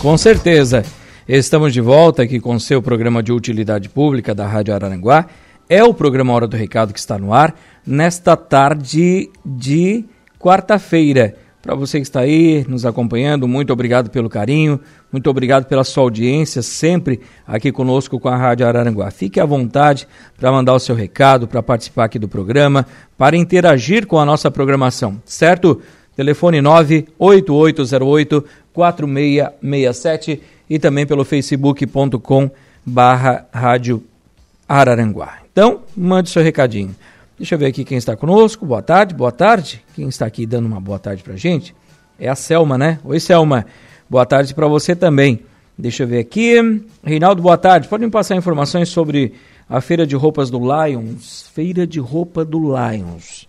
Com certeza. Estamos de volta aqui com o seu programa de utilidade pública da Rádio Araranguá. É o programa Hora do Recado que está no ar nesta tarde de quarta-feira. Para você que está aí nos acompanhando, muito obrigado pelo carinho, muito obrigado pela sua audiência, sempre aqui conosco com a Rádio Araranguá. Fique à vontade para mandar o seu recado, para participar aqui do programa, para interagir com a nossa programação, certo? Telefone 98808 4667 e também pelo facebook.com barra Rádio Araranguá. Então, mande seu recadinho. Deixa eu ver aqui quem está conosco. Boa tarde, boa tarde. Quem está aqui dando uma boa tarde pra gente é a Selma, né? Oi, Selma. Boa tarde para você também. Deixa eu ver aqui. Reinaldo, boa tarde. Pode me passar informações sobre a feira de roupas do Lions? Feira de roupa do Lions.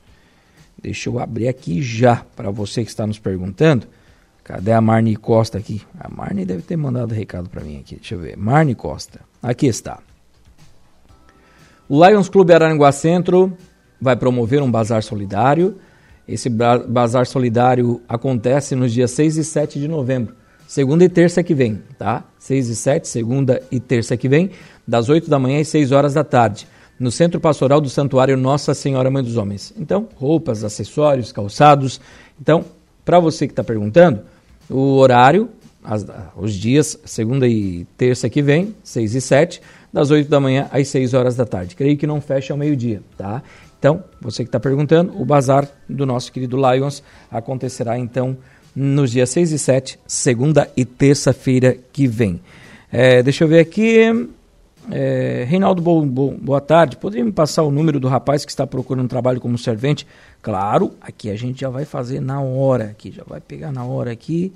Deixa eu abrir aqui já para você que está nos perguntando. Cadê a Marne Costa aqui? A Marne deve ter mandado recado para mim aqui. Deixa eu ver. Marne Costa. Aqui está. O Lions Clube Araranguá Centro vai promover um bazar solidário. Esse bazar solidário acontece nos dias 6 e 7 de novembro, segunda e terça que vem, tá? 6 e 7, segunda e terça que vem, das 8 da manhã às 6 horas da tarde, no Centro Pastoral do Santuário Nossa Senhora Mãe dos Homens. Então, roupas, acessórios, calçados. Então, para você que está perguntando, o horário, as, os dias, segunda e terça que vem, 6 e 7, das 8 da manhã às 6 horas da tarde. Creio que não fecha ao meio-dia, tá? Então, você que está perguntando, o bazar do nosso querido Lions acontecerá então nos dias 6 e 7, segunda e terça-feira que vem. É, deixa eu ver aqui. É, Reinaldo, bo, bo, boa tarde. Poderia me passar o número do rapaz que está procurando trabalho como servente? Claro, aqui a gente já vai fazer na hora, aqui já vai pegar na hora aqui.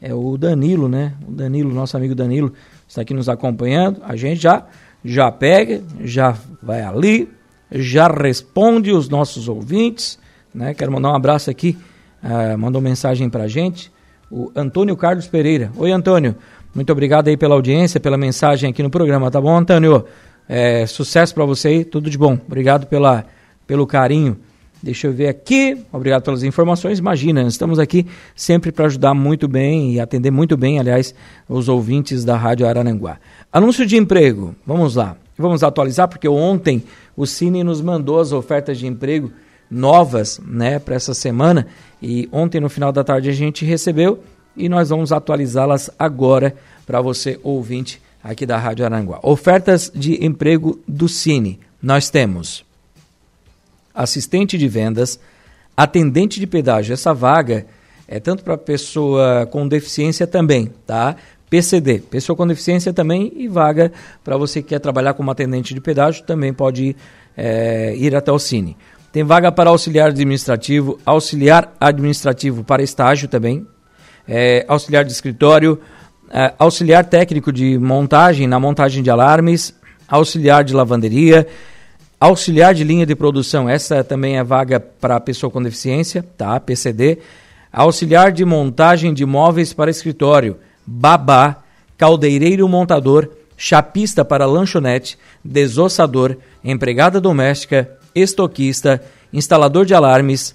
É o Danilo, né? O Danilo, nosso amigo Danilo, está aqui nos acompanhando. A gente já já pega, já vai ali, já responde os nossos ouvintes. Né? Quero mandar um abraço aqui, uh, mandou mensagem para a gente, o Antônio Carlos Pereira. Oi, Antônio, muito obrigado aí pela audiência, pela mensagem aqui no programa, tá bom, Antônio? É, sucesso para você aí, tudo de bom. Obrigado pela, pelo carinho. Deixa eu ver aqui. Obrigado pelas informações. Imagina, estamos aqui sempre para ajudar muito bem e atender muito bem, aliás, os ouvintes da Rádio Arananguá. Anúncio de emprego. Vamos lá. Vamos atualizar porque ontem o Cine nos mandou as ofertas de emprego novas, né, para essa semana e ontem no final da tarde a gente recebeu e nós vamos atualizá-las agora para você ouvinte aqui da Rádio Aranguá. Ofertas de emprego do Cine. Nós temos assistente de vendas, atendente de pedágio. Essa vaga é tanto para pessoa com deficiência também, tá? PCD, pessoa com deficiência também, e vaga para você que quer trabalhar como atendente de pedágio, também pode é, ir até o Cine. Tem vaga para auxiliar administrativo, auxiliar administrativo para estágio também, é, auxiliar de escritório, é, auxiliar técnico de montagem, na montagem de alarmes, auxiliar de lavanderia, auxiliar de linha de produção, essa também é vaga para pessoa com deficiência, tá? PCD, auxiliar de montagem de móveis para escritório, babá, caldeireiro montador, chapista para lanchonete, desossador, empregada doméstica, estoquista, instalador de alarmes,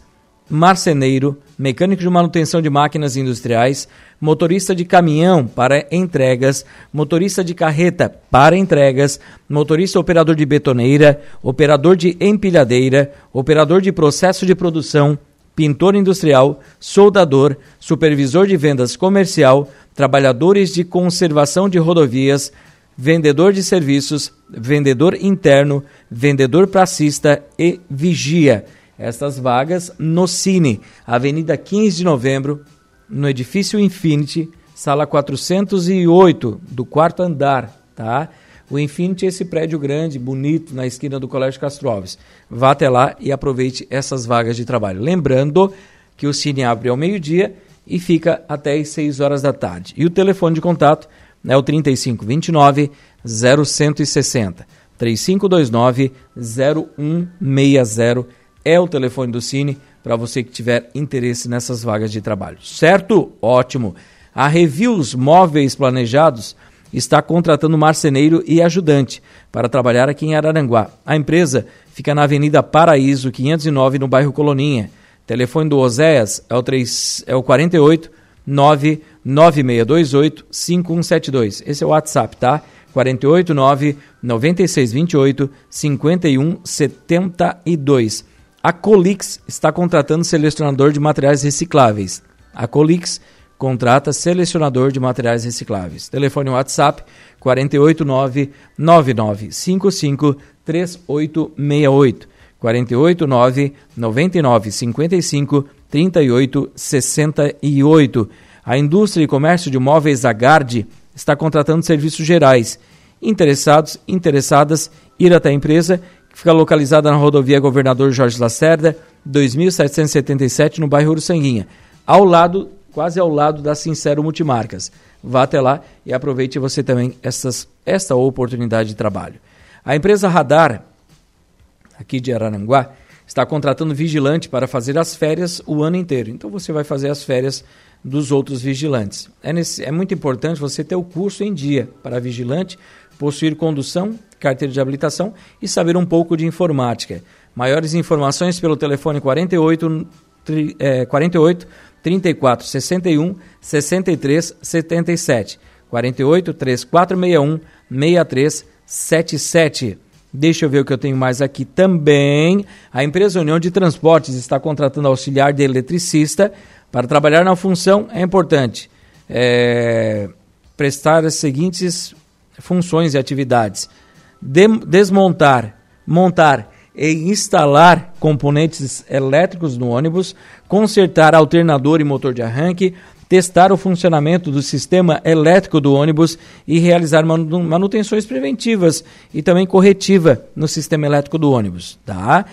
marceneiro, mecânico de manutenção de máquinas industriais, motorista de caminhão para entregas, motorista de carreta para entregas, motorista operador de betoneira, operador de empilhadeira, operador de processo de produção, pintor industrial, soldador, supervisor de vendas comercial, trabalhadores de conservação de rodovias, vendedor de serviços, vendedor interno, vendedor pracista e vigia. Estas vagas no Cine, Avenida 15 de Novembro, no edifício Infinity, sala 408, do quarto andar, tá? O Infinity é esse prédio grande, bonito, na esquina do Colégio Castro Alves. Vá até lá e aproveite essas vagas de trabalho. Lembrando que o Cine abre ao meio-dia e fica até às 6 horas da tarde. E o telefone de contato é o 3529 0160. 3529 0160 é o telefone do Cine para você que tiver interesse nessas vagas de trabalho. Certo? Ótimo. A Reviews Móveis Planejados está contratando marceneiro e ajudante para trabalhar aqui em Araranguá. A empresa fica na Avenida Paraíso, 509, no bairro Coloninha. Telefone do Oséias é o, 3, é o 48 9 9628 5172. Esse é o WhatsApp, tá? 489 9628 5172. A Colix está contratando selecionador de materiais recicláveis. A Colix contrata selecionador de materiais recicláveis. Telefone WhatsApp 489 9955 3868. 489 9955 3868. A indústria e comércio de móveis Agard está contratando serviços gerais. Interessados, interessadas, ir até a empresa, fica localizada na rodovia Governador Jorge Lacerda, 2777, no bairro Uruçanguinha, ao lado, quase ao lado da Sincero Multimarcas. Vá até lá e aproveite você também essas, esta oportunidade de trabalho. A empresa Radar, aqui de Araranguá, está contratando vigilante para fazer as férias o ano inteiro. Então você vai fazer as férias dos outros vigilantes. É, nesse, é muito importante você ter o curso em dia para vigilante, possuir condução, carteira de habilitação e saber um pouco de informática. Maiores informações pelo telefone 48, tri, é, 48 34 61 63 77. 48 3461 6377. Deixa eu ver o que eu tenho mais aqui também. A empresa União de Transportes está contratando auxiliar de eletricista para trabalhar na função. É importante é, prestar as seguintes funções e atividades: de, desmontar, montar e instalar componentes elétricos no ônibus, consertar alternador e motor de arranque, testar o funcionamento do sistema elétrico do ônibus e realizar manutenções preventivas e também corretiva no sistema elétrico do ônibus. Tá?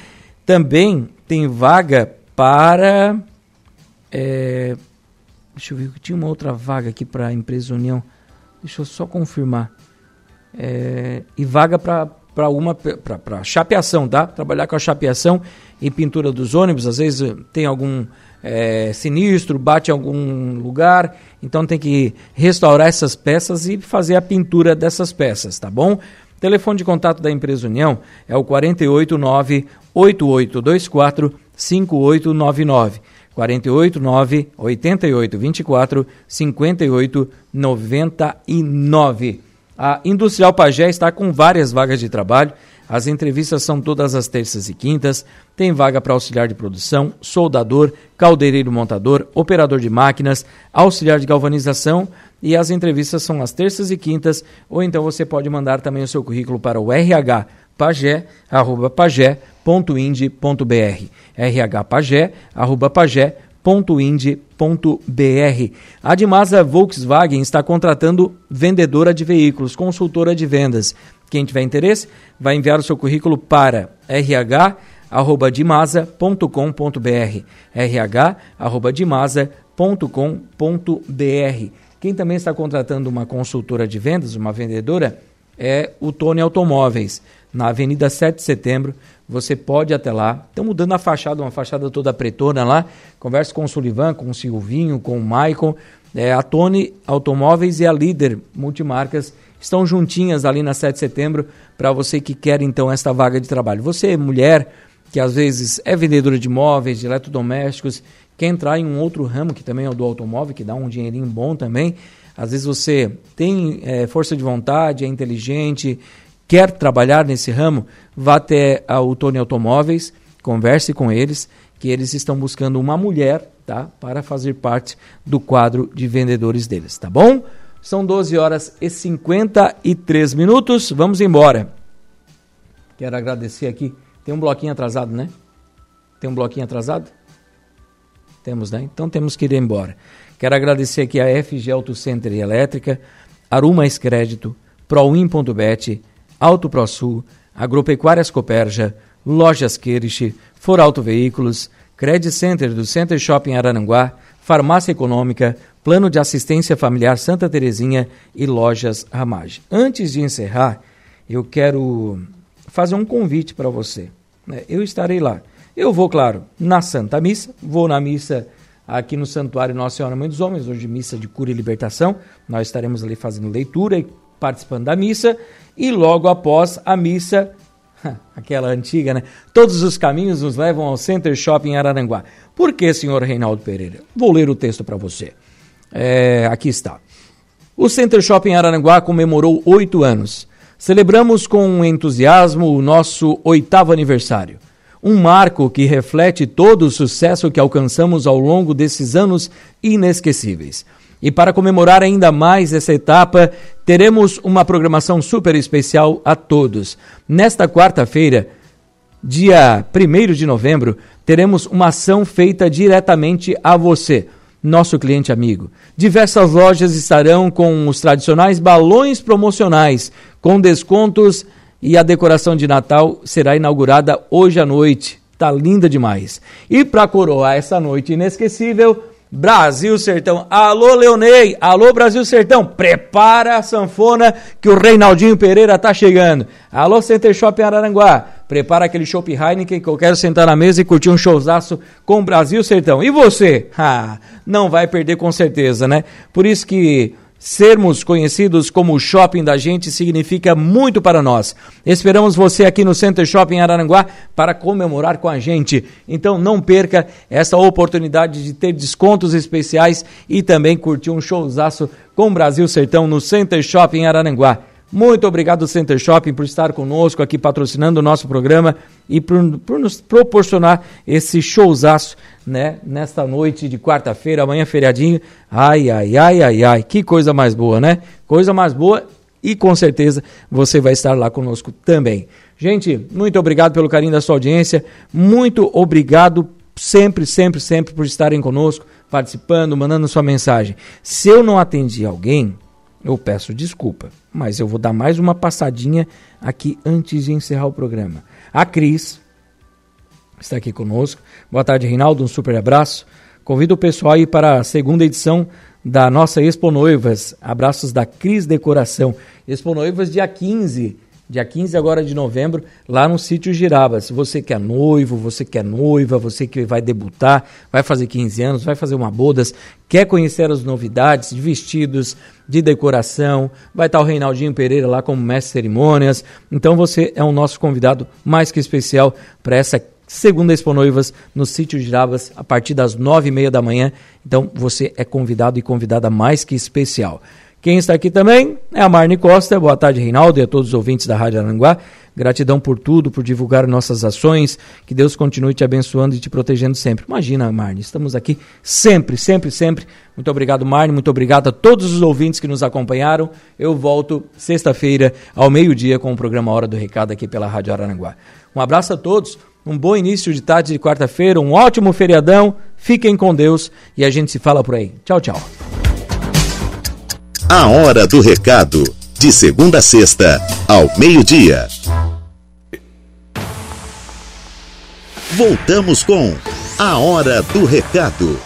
Também tem vaga para. É, deixa eu ver, tinha uma outra vaga aqui para a empresa União. Deixa eu só confirmar. É, e vaga para uma para chapeação, tá? Trabalhar com a chapeação e pintura dos ônibus, às vezes tem algum é, sinistro, bate em algum lugar, então tem que restaurar essas peças e fazer a pintura dessas peças, tá bom? Telefone de contato da empresa União é o 489 8824 5899. 489 8824 5899. A Industrial Pagé está com várias vagas de trabalho as entrevistas são todas as terças e quintas. Tem vaga para auxiliar de produção, soldador, caldeireiro montador, operador de máquinas, auxiliar de galvanização e as entrevistas são às terças e quintas, ou então você pode mandar também o seu currículo para o RH pagé@pagé.ind.br. rhpagé@pagé.ind.br. A Dimasa Volkswagen está contratando vendedora de veículos, consultora de vendas. Quem tiver interesse, vai enviar o seu currículo para rh@dimasa.com.br. rh@dimasa.com.br. Quem também está contratando uma consultora de vendas, uma vendedora, é o Tony Automóveis, na Avenida 7 de Setembro. Você pode ir até lá. Estão mudando a fachada, uma fachada toda pretona lá. Converse com o Sullivan, com o Silvinho, com o Maicon. É, a Tony Automóveis e a Líder Multimarcas estão juntinhas ali na 7 de setembro para você que quer então esta vaga de trabalho. Você, mulher, que às vezes é vendedora de móveis, de eletrodomésticos, quer entrar em um outro ramo que também é o do automóvel, que dá um dinheirinho bom também. Às vezes você tem é, força de vontade, é inteligente, quer trabalhar nesse ramo, vá até a Tony Automóveis, converse com eles, que eles estão buscando uma mulher tá, para fazer parte do quadro de vendedores deles, tá bom? São 12 horas e 53 minutos. Vamos embora. Quero agradecer aqui. Tem um bloquinho atrasado, né? Tem um bloquinho atrasado? Temos, né? Então temos que ir embora. Quero agradecer aqui a FG Auto Center Elétrica, Aruma Crédito, Proin.bet, Auto ProSul, Agropecuárias Coperja, Lojas Queriche, For Auto Veículos, Credit Center do Center Shopping Arananguá, Farmácia Econômica, Plano de Assistência Familiar Santa Terezinha e Lojas Ramage. Antes de encerrar, eu quero fazer um convite para você. Né? Eu estarei lá. Eu vou, claro, na Santa Missa, vou na missa aqui no Santuário Nossa Senhora Mãe dos Homens, hoje missa de cura e libertação. Nós estaremos ali fazendo leitura e participando da missa. E logo após a missa, aquela antiga, né? Todos os caminhos nos levam ao Center Shopping Araranguá. Por que, senhor Reinaldo Pereira? Vou ler o texto para você. É, aqui está. O Center Shopping Araranguá comemorou oito anos. Celebramos com entusiasmo o nosso oitavo aniversário. Um marco que reflete todo o sucesso que alcançamos ao longo desses anos inesquecíveis. E para comemorar ainda mais essa etapa, teremos uma programação super especial a todos. Nesta quarta-feira, dia 1 de novembro, teremos uma ação feita diretamente a você, nosso cliente amigo. Diversas lojas estarão com os tradicionais balões promocionais, com descontos e a decoração de Natal será inaugurada hoje à noite. Tá linda demais. E para coroar essa noite inesquecível, Brasil Sertão. Alô, Leonei. Alô, Brasil Sertão. Prepara a sanfona que o Reinaldinho Pereira tá chegando. Alô, Center Shopping Araranguá. Prepara aquele chopp Heineken que eu quero sentar na mesa e curtir um showzaço com o Brasil Sertão. E você? Ah, não vai perder com certeza, né? Por isso que Sermos conhecidos como o shopping da gente significa muito para nós. Esperamos você aqui no Center Shopping Araranguá para comemorar com a gente. Então não perca essa oportunidade de ter descontos especiais e também curtir um showzaço com o Brasil Sertão no Center Shopping Araranguá. Muito obrigado, Center Shopping, por estar conosco aqui patrocinando o nosso programa e por, por nos proporcionar esse showzaço né, nesta noite de quarta-feira, amanhã feriadinho. Ai, ai, ai, ai, ai, que coisa mais boa, né? Coisa mais boa e com certeza você vai estar lá conosco também. Gente, muito obrigado pelo carinho da sua audiência, muito obrigado sempre, sempre, sempre por estarem conosco, participando, mandando sua mensagem. Se eu não atendi alguém, eu peço desculpa, mas eu vou dar mais uma passadinha aqui antes de encerrar o programa. A Cris está aqui conosco. Boa tarde, Reinaldo. Um super abraço. Convido o pessoal aí para a segunda edição da nossa Expo Noivas. Abraços da Cris Decoração. Expo Noivas, dia 15 dia 15 agora de novembro, lá no sítio Giraba. Se você que é noivo, você que é noiva, você que vai debutar, vai fazer 15 anos, vai fazer uma bodas, quer conhecer as novidades de vestidos, de decoração, vai estar o Reinaldinho Pereira lá como mestre de cerimônias. Então você é o nosso convidado mais que especial para essa segunda Expo Noivas no sítio Girabas a partir das nove e meia da manhã. Então você é convidado e convidada mais que especial. Quem está aqui também é a Marne Costa. Boa tarde, Reinaldo, e a todos os ouvintes da Rádio Aranguá. Gratidão por tudo, por divulgar nossas ações. Que Deus continue te abençoando e te protegendo sempre. Imagina, Marne, estamos aqui sempre, sempre, sempre. Muito obrigado, Marne. Muito obrigado a todos os ouvintes que nos acompanharam. Eu volto sexta-feira, ao meio-dia, com o programa Hora do Recado aqui pela Rádio Aranguá. Um abraço a todos. Um bom início de tarde de quarta-feira, um ótimo feriadão. Fiquem com Deus e a gente se fala por aí. Tchau, tchau. A Hora do Recado. De segunda a sexta, ao meio-dia. Voltamos com A Hora do Recado.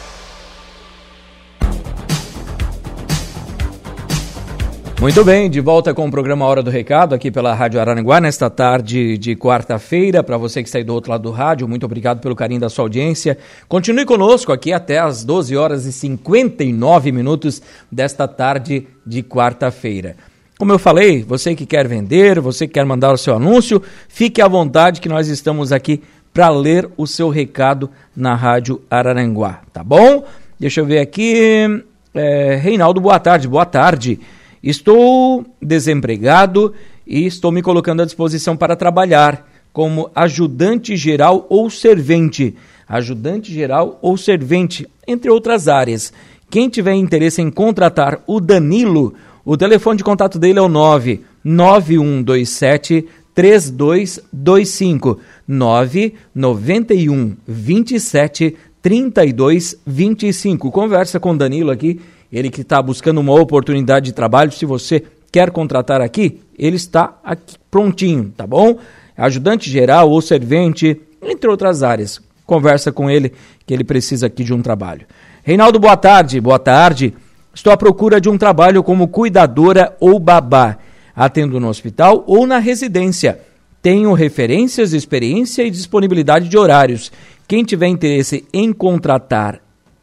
Muito bem, de volta com o programa Hora do Recado aqui pela Rádio Araranguá nesta tarde de quarta-feira. Para você que está aí do outro lado do rádio, muito obrigado pelo carinho da sua audiência. Continue conosco aqui até as 12 horas e 59 minutos desta tarde de quarta-feira. Como eu falei, você que quer vender, você que quer mandar o seu anúncio, fique à vontade que nós estamos aqui para ler o seu recado na Rádio Araranguá, tá bom? Deixa eu ver aqui. É, Reinaldo, boa tarde, boa tarde. Estou desempregado e estou me colocando à disposição para trabalhar como ajudante geral ou servente. Ajudante geral ou servente, entre outras áreas. Quem tiver interesse em contratar o Danilo, o telefone de contato dele é o 99127 3225 991 27 3225. Conversa com o Danilo aqui ele que está buscando uma oportunidade de trabalho, se você quer contratar aqui, ele está aqui prontinho, tá bom? Ajudante geral ou servente, entre outras áreas. Conversa com ele que ele precisa aqui de um trabalho. Reinaldo, boa tarde. Boa tarde. Estou à procura de um trabalho como cuidadora ou babá. Atendo no hospital ou na residência. Tenho referências, experiência e disponibilidade de horários. Quem tiver interesse em contratar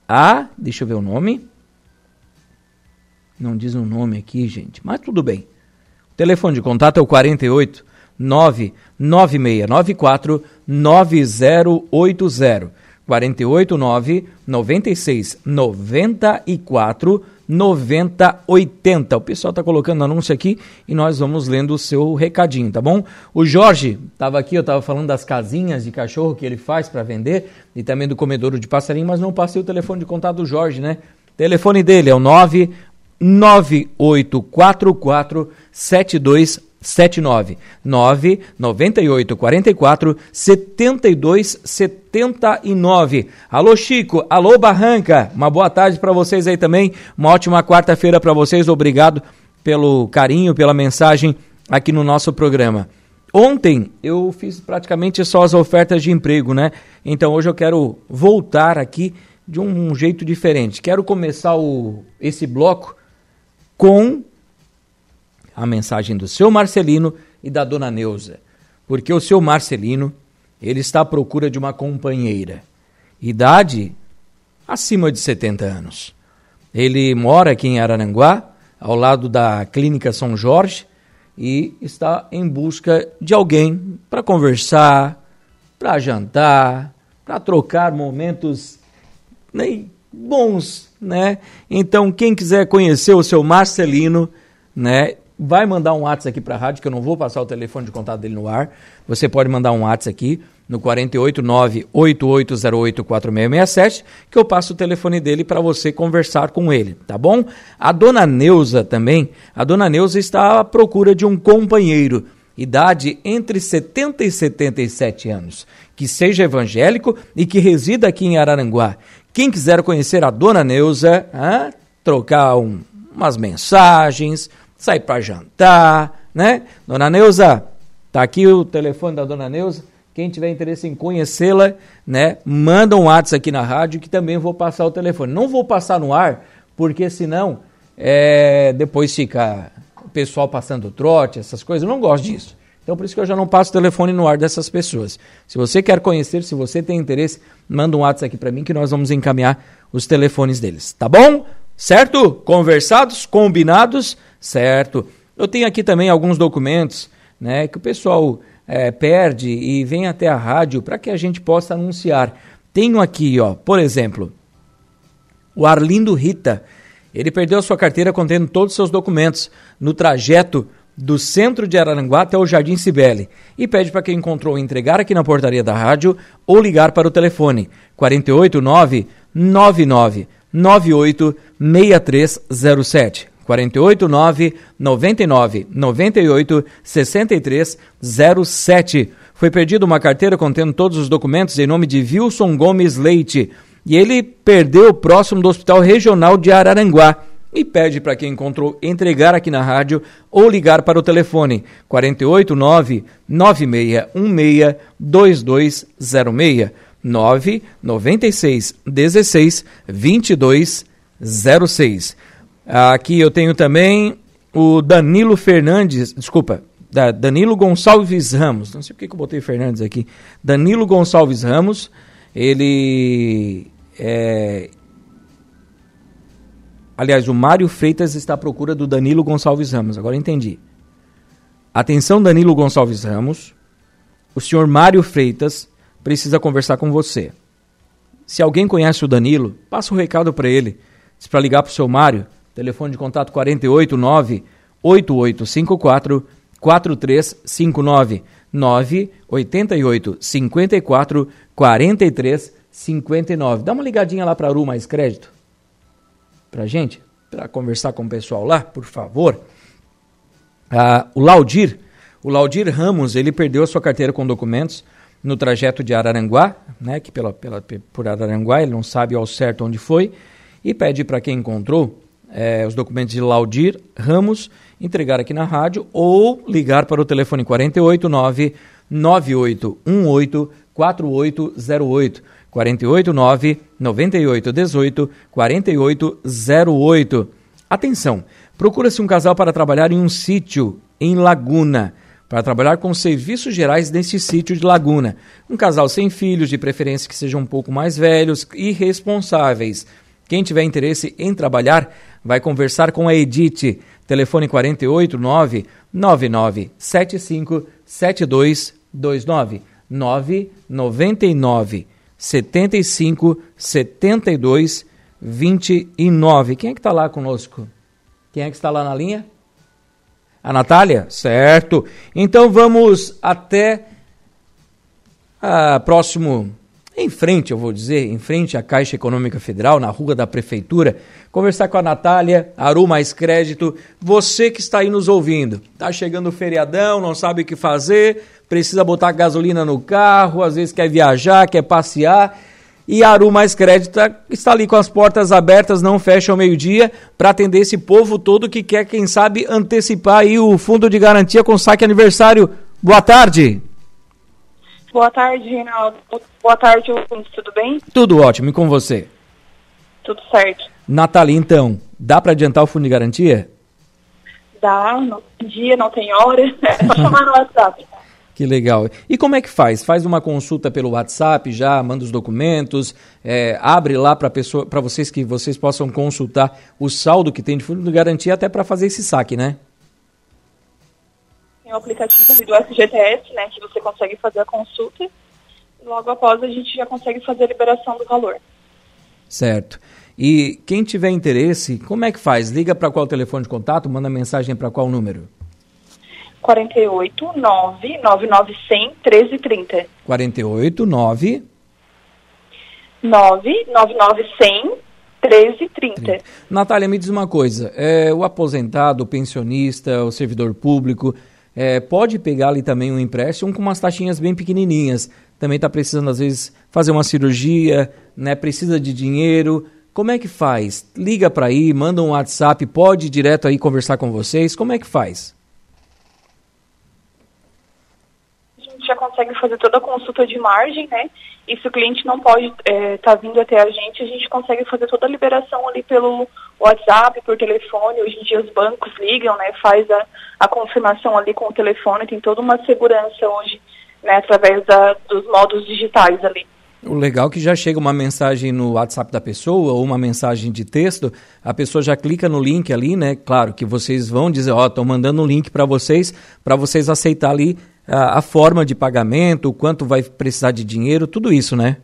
a. Deixa eu ver o nome. Não diz um nome aqui, gente, mas tudo bem. O telefone de contato é o 48 99694 9080. 48 9 96 94 9080. O pessoal está colocando anúncio aqui e nós vamos lendo o seu recadinho, tá bom? O Jorge estava aqui, eu estava falando das casinhas de cachorro que ele faz para vender e também do comedouro de passarinho, mas não passei o telefone de contato do Jorge, né? O telefone dele é o 99844 72 79 9 98 44 72 79. Alô Chico, alô Barranca. Uma boa tarde para vocês aí também. Uma ótima quarta-feira para vocês. Obrigado pelo carinho, pela mensagem aqui no nosso programa. Ontem eu fiz praticamente só as ofertas de emprego, né? Então hoje eu quero voltar aqui de um jeito diferente. Quero começar o, esse bloco com a mensagem do seu Marcelino e da dona Neuza, porque o seu Marcelino, ele está à procura de uma companheira. Idade acima de 70 anos. Ele mora aqui em Araranguá, ao lado da Clínica São Jorge, e está em busca de alguém para conversar, para jantar, para trocar momentos né, bons, né? Então, quem quiser conhecer o seu Marcelino, né, vai mandar um WhatsApp aqui para a rádio, que eu não vou passar o telefone de contato dele no ar. Você pode mandar um WhatsApp aqui no 489-8808-4667, que eu passo o telefone dele para você conversar com ele, tá bom? A dona Neuza também, a dona Neuza está à procura de um companheiro, idade entre 70 e 77 anos, que seja evangélico e que resida aqui em Araranguá. Quem quiser conhecer a dona Neuza, trocar um, umas mensagens, sair para jantar, né? Dona Neuza, tá aqui o telefone da Dona Neuza. Quem tiver interesse em conhecê-la, né, manda um WhatsApp aqui na rádio que também vou passar o telefone. Não vou passar no ar, porque senão é, depois fica o pessoal passando trote, essas coisas. Eu não gosto disso. Então por isso que eu já não passo o telefone no ar dessas pessoas. Se você quer conhecer, se você tem interesse, manda um WhatsApp aqui para mim que nós vamos encaminhar os telefones deles, tá bom? Certo? Conversados, combinados, certo? Eu tenho aqui também alguns documentos né, que o pessoal é, perde e vem até a rádio para que a gente possa anunciar. Tenho aqui, ó, por exemplo, o Arlindo Rita. Ele perdeu a sua carteira contendo todos os seus documentos no trajeto do centro de Araranguá até o Jardim Cibele e pede para quem encontrou entregar aqui na portaria da rádio ou ligar para o telefone 489 99 986307. 489 99 98 63 07. Foi perdida uma carteira contendo todos os documentos em nome de Wilson Gomes Leite. E ele perdeu próximo do Hospital Regional de Araranguá. E pede para quem encontrou entregar aqui na rádio ou ligar para o telefone 489 9616 2206. 9 96 16 22 06. Aqui eu tenho também o Danilo Fernandes, desculpa, da Danilo Gonçalves Ramos. Não sei por que eu botei Fernandes aqui. Danilo Gonçalves Ramos, ele é. Aliás, o Mário Freitas está à procura do Danilo Gonçalves Ramos. Agora entendi. Atenção, Danilo Gonçalves Ramos. O senhor Mário Freitas precisa conversar com você. Se alguém conhece o Danilo, passa o um recado para ele. Diz para ligar para o seu Mário, telefone de contato 489 8854 4359 988 54 43 59. Dá uma ligadinha lá para a Aru Mais Crédito. Para gente, para conversar com o pessoal lá, por favor. Ah, o Laudir, o Laudir Ramos, ele perdeu a sua carteira com documentos no trajeto de Araranguá, né, que pela, pela, por Araranguá, ele não sabe ao certo onde foi, e pede para quem encontrou é, os documentos de Laudir Ramos entregar aqui na rádio ou ligar para o telefone 489 9818 4808 489 9818 4808. Atenção, procura-se um casal para trabalhar em um sítio em Laguna para trabalhar com serviços gerais neste sítio de Laguna. Um casal sem filhos, de preferência que sejam um pouco mais velhos e responsáveis. Quem tiver interesse em trabalhar, vai conversar com a Edith. Telefone 489 9975 7229 999 75 72 29. Quem é que está lá conosco? Quem é que está lá na linha? A Natália? Certo. Então vamos até a próximo em frente, eu vou dizer, em frente à Caixa Econômica Federal, na rua da Prefeitura, conversar com a Natália, Aru Mais Crédito, você que está aí nos ouvindo, está chegando o feriadão, não sabe o que fazer, precisa botar gasolina no carro, às vezes quer viajar, quer passear, e Aru Mais Crédito está ali com as portas abertas, não fecha ao meio-dia, para atender esse povo todo que quer, quem sabe, antecipar aí o fundo de garantia com saque aniversário. Boa tarde! Boa tarde, Reinaldo. Boa tarde, ouvintes. Tudo bem? Tudo ótimo. E com você? Tudo certo. Natália, então, dá para adiantar o fundo de garantia? Dá, não tem dia, não tem hora. É só chamar no WhatsApp. Que legal. E como é que faz? Faz uma consulta pelo WhatsApp já, manda os documentos, é, abre lá para vocês que vocês possam consultar o saldo que tem de fundo de garantia até para fazer esse saque, né? O aplicativo do SGTS, né, que você consegue fazer a consulta. Logo após a gente já consegue fazer a liberação do valor. Certo. E quem tiver interesse, como é que faz? Liga para qual telefone de contato? Manda mensagem para qual número? 48 9 9900 1330. 48 9 9 9900 1330. Natália, me diz uma coisa: é, o aposentado, o pensionista, o servidor público, é, pode pegar ali também um empréstimo com umas taxinhas bem pequenininhas. Também está precisando, às vezes, fazer uma cirurgia, né? precisa de dinheiro. Como é que faz? Liga para aí, manda um WhatsApp, pode ir direto aí conversar com vocês. Como é que faz? gente já consegue fazer toda a consulta de margem, né? E se o cliente não pode estar é, tá vindo até a gente, a gente consegue fazer toda a liberação ali pelo WhatsApp, por telefone. Hoje em dia os bancos ligam, né? Faz a, a confirmação ali com o telefone, tem toda uma segurança hoje, né? Através da, dos modos digitais ali. O legal é que já chega uma mensagem no WhatsApp da pessoa ou uma mensagem de texto, a pessoa já clica no link ali, né? Claro que vocês vão dizer, ó, oh, estou mandando um link para vocês, para vocês aceitar ali a, a, forma de pagamento, o quanto vai precisar de dinheiro, tudo isso, né?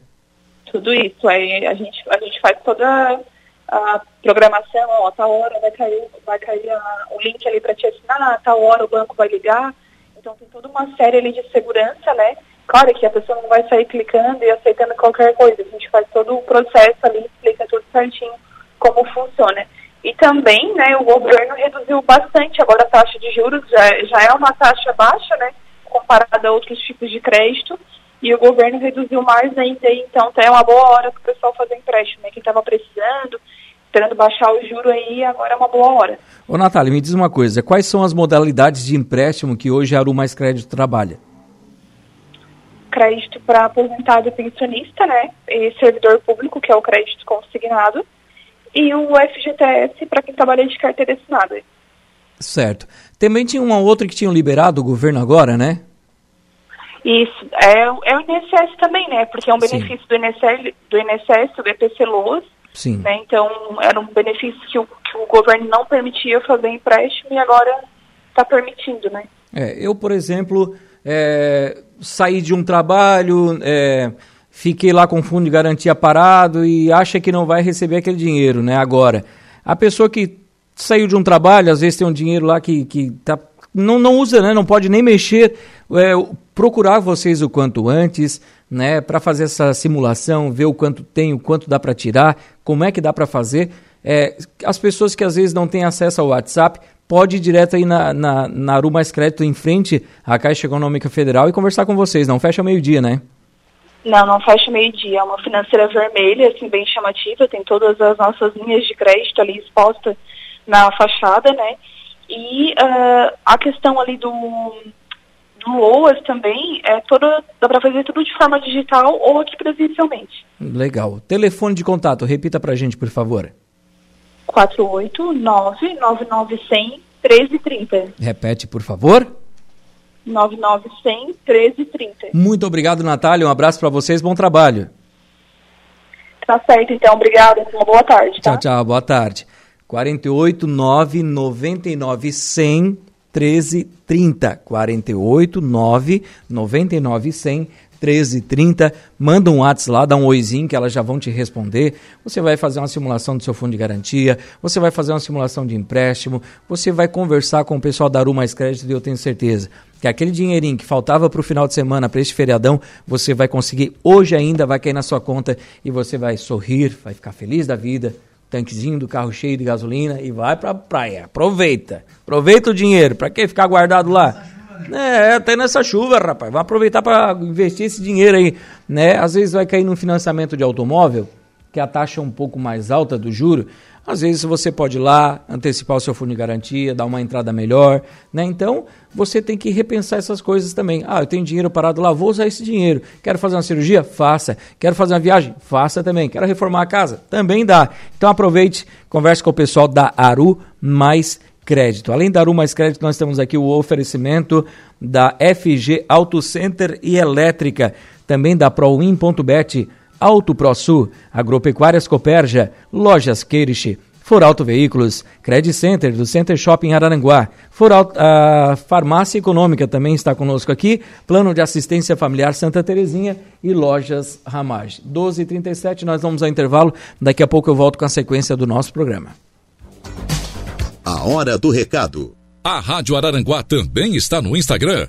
Tudo isso. Aí a gente, a gente faz toda a programação, ó, a tal hora vai cair, vai cair a, o link ali para te assinar, a tal hora o banco vai ligar. Então tem toda uma série ali de segurança, né? Claro que a pessoa não vai sair clicando e aceitando qualquer coisa. A gente faz todo o processo ali, explica tudo certinho como funciona. E também, né, o governo reduziu bastante agora a taxa de juros, já, já é uma taxa baixa, né? Comparado a outros tipos de crédito. E o governo reduziu mais ainda, então é uma boa hora para o pessoal fazer empréstimo. Né? Quem estava precisando, esperando baixar o juro aí, agora é uma boa hora. Ô Natália, me diz uma coisa, quais são as modalidades de empréstimo que hoje a Aru Mais Crédito trabalha? Crédito para aposentado e pensionista, né? E servidor público, que é o crédito consignado. E o FGTS para quem trabalha de carteira assinada. Certo. Também tinha uma outra que tinham liberado o governo agora, né? Isso. É, é o INSS também, né? Porque é um benefício do INSS, do INSS, do EPC LOAS. Sim. Né? Então, era um benefício que o, que o governo não permitia fazer empréstimo e agora está permitindo, né? É, eu, por exemplo, é, saí de um trabalho, é, fiquei lá com o fundo de garantia parado e acha que não vai receber aquele dinheiro, né? Agora, a pessoa que saiu de um trabalho, às vezes tem um dinheiro lá que, que tá, não, não usa, né? não pode nem mexer. É, procurar vocês o quanto antes, né? Para fazer essa simulação, ver o quanto tem, o quanto dá para tirar, como é que dá para fazer. É, as pessoas que às vezes não têm acesso ao WhatsApp, pode ir direto aí na, na, na Aru Mais Crédito, em frente à Caixa Econômica Federal e conversar com vocês. Não fecha meio-dia, né? Não, não fecha meio-dia. É uma financeira vermelha, assim, bem chamativa. Tem todas as nossas linhas de crédito ali expostas na fachada, né? E uh, a questão ali do, do LOAS também, é toda, dá para fazer tudo de forma digital ou aqui presencialmente. Legal. Telefone de contato, repita para a gente, por favor. 489-9900-1330. Repete, por favor. 9900-1330. Muito obrigado, Natália. Um abraço para vocês. Bom trabalho. Tá certo, então. Obrigada. Uma boa tarde. Tá? Tchau, tchau. Boa tarde. 48 9 99 100 13 30. 48 9 99 100 1330. Manda um WhatsApp lá, dá um oizinho que elas já vão te responder. Você vai fazer uma simulação do seu fundo de garantia, você vai fazer uma simulação de empréstimo, você vai conversar com o pessoal da Aru Mais Crédito e eu tenho certeza que aquele dinheirinho que faltava para o final de semana, para este feriadão, você vai conseguir hoje ainda, vai cair na sua conta e você vai sorrir, vai ficar feliz da vida, tanquezinho do carro cheio de gasolina e vai para a praia. Aproveita, aproveita o dinheiro, para que ficar guardado lá? É, até nessa chuva, rapaz. Vai aproveitar para investir esse dinheiro aí, né? Às vezes vai cair num financiamento de automóvel, que a taxa é um pouco mais alta do juro. Às vezes você pode ir lá, antecipar o seu fundo de garantia, dar uma entrada melhor, né? Então, você tem que repensar essas coisas também. Ah, eu tenho dinheiro parado lá, vou usar esse dinheiro. Quero fazer uma cirurgia? Faça. Quero fazer uma viagem? Faça também. Quero reformar a casa? Também dá. Então aproveite, converse com o pessoal da Aru Mais Crédito. Além da Aru Mais Crédito, nós temos aqui o oferecimento da FG Auto Center e Elétrica, também da ProWin.bet, Auto ProSul, Agropecuárias Coperja, Lojas Queiriche, Foralto Veículos, Credit Center do Center Shopping Araranguá, Foralto, a Farmácia Econômica também está conosco aqui, Plano de Assistência Familiar Santa Terezinha e Lojas Ramage. 12h37, nós vamos ao intervalo, daqui a pouco eu volto com a sequência do nosso programa. A hora do recado. A Rádio Araranguá também está no Instagram